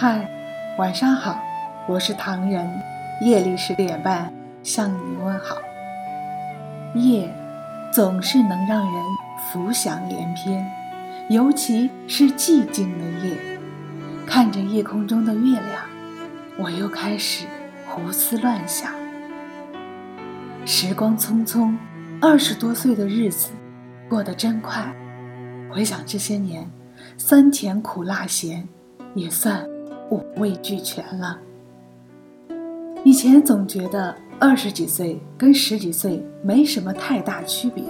嗨，晚上好，我是唐人，夜里十点半向你问好。夜总是能让人浮想联翩，尤其是寂静的夜，看着夜空中的月亮，我又开始胡思乱想。时光匆匆，二十多岁的日子过得真快。回想这些年，酸甜苦辣咸，也算五味俱全了。以前总觉得二十几岁跟十几岁没什么太大区别，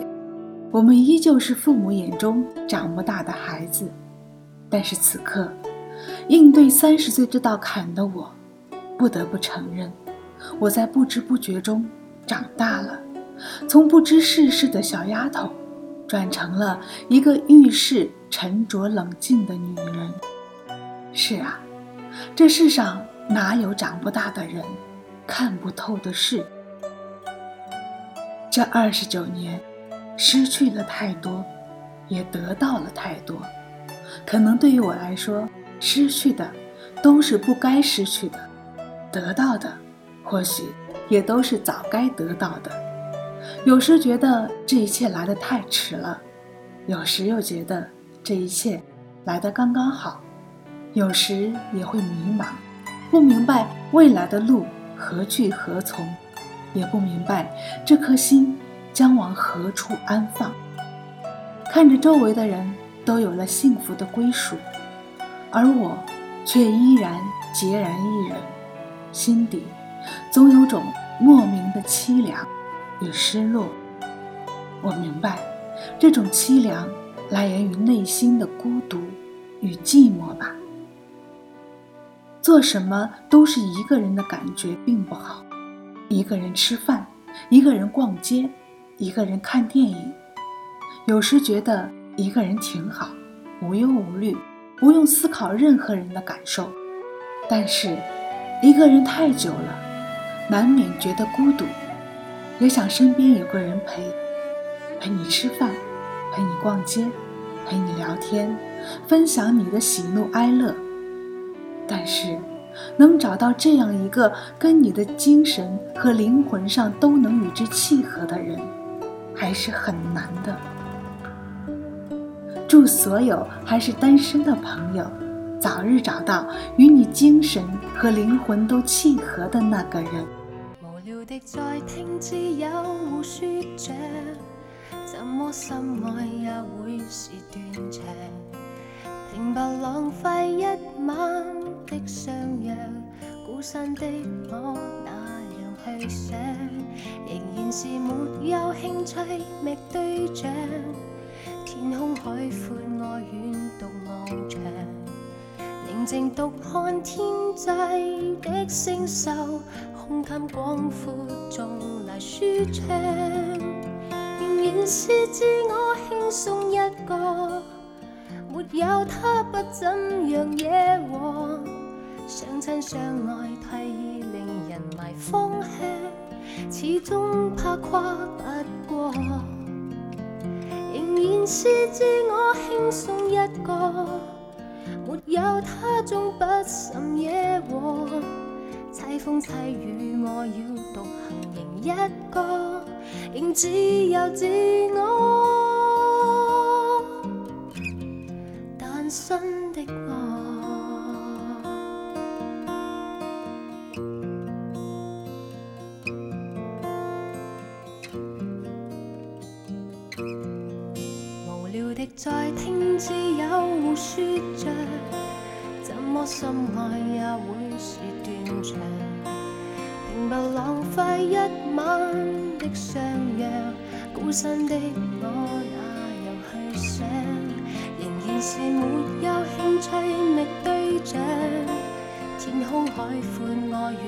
我们依旧是父母眼中长不大的孩子。但是此刻，应对三十岁这道坎的我，不得不承认，我在不知不觉中。长大了，从不知世事的小丫头，转成了一个遇事沉着冷静的女人。是啊，这世上哪有长不大的人，看不透的事？这二十九年，失去了太多，也得到了太多。可能对于我来说，失去的都是不该失去的，得到的，或许。也都是早该得到的。有时觉得这一切来得太迟了，有时又觉得这一切来得刚刚好。有时也会迷茫，不明白未来的路何去何从，也不明白这颗心将往何处安放。看着周围的人都有了幸福的归属，而我却依然孑然一人，心底。总有种莫名的凄凉与失落。我明白，这种凄凉来源于内心的孤独与寂寞吧。做什么都是一个人的感觉并不好。一个人吃饭，一个人逛街，一个人看电影。有时觉得一个人挺好，无忧无虑，不用思考任何人的感受。但是，一个人太久了。难免觉得孤独，也想身边有个人陪，陪你吃饭，陪你逛街，陪你聊天，分享你的喜怒哀乐。但是，能找到这样一个跟你的精神和灵魂上都能与之契合的人，还是很难的。祝所有还是单身的朋友，早日找到与你精神和灵魂都契合的那个人。的在听之有互说着，怎么心爱也会是断肠。平白浪费一晚的相约，孤身的我那样去想，仍然是没有兴趣觅对象。天空海阔，我远独望长。宁静独看天际的星宿。胸襟广阔，纵来舒畅，仍然是自我轻松一个，有他不怎样惹祸。相亲相爱太易令人迷方向，始终怕跨不过，仍然是自我轻松一个，没有他纵不甚惹祸。凄风凄雨，我要独行仍一个，仍只有自我的我。无聊的在听，只有互说着。怎么深爱也会是断肠，平白浪费一晚的相约，孤身的我天空海阔，我远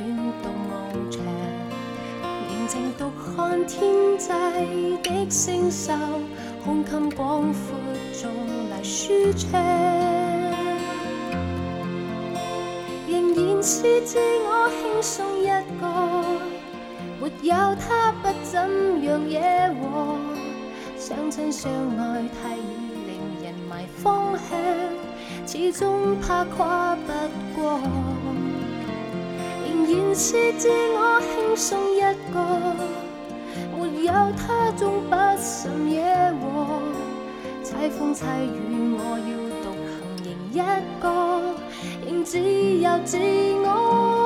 独望长，宁静独看天际的星宿，胸襟广阔，纵来舒畅。是自我轻松一个，没有他不怎样惹祸。相亲相爱太易令人迷方向，始终怕跨不过，仍然是自我轻松一个，没有他终不甚惹祸。凄风凄雨，我要独行仍一个，仍自由自我。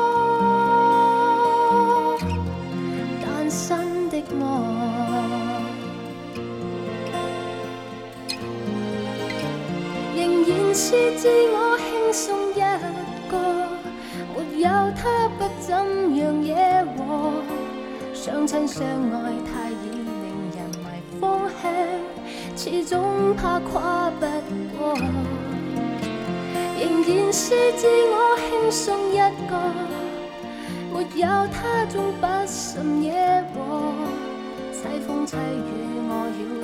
仍然是自我轻松一个，没有他不怎样惹祸。相亲相爱太易令人迷方向，始终怕跨不过。仍然是自我轻松一个，没有他总不甚惹祸。凄风凄雨，我要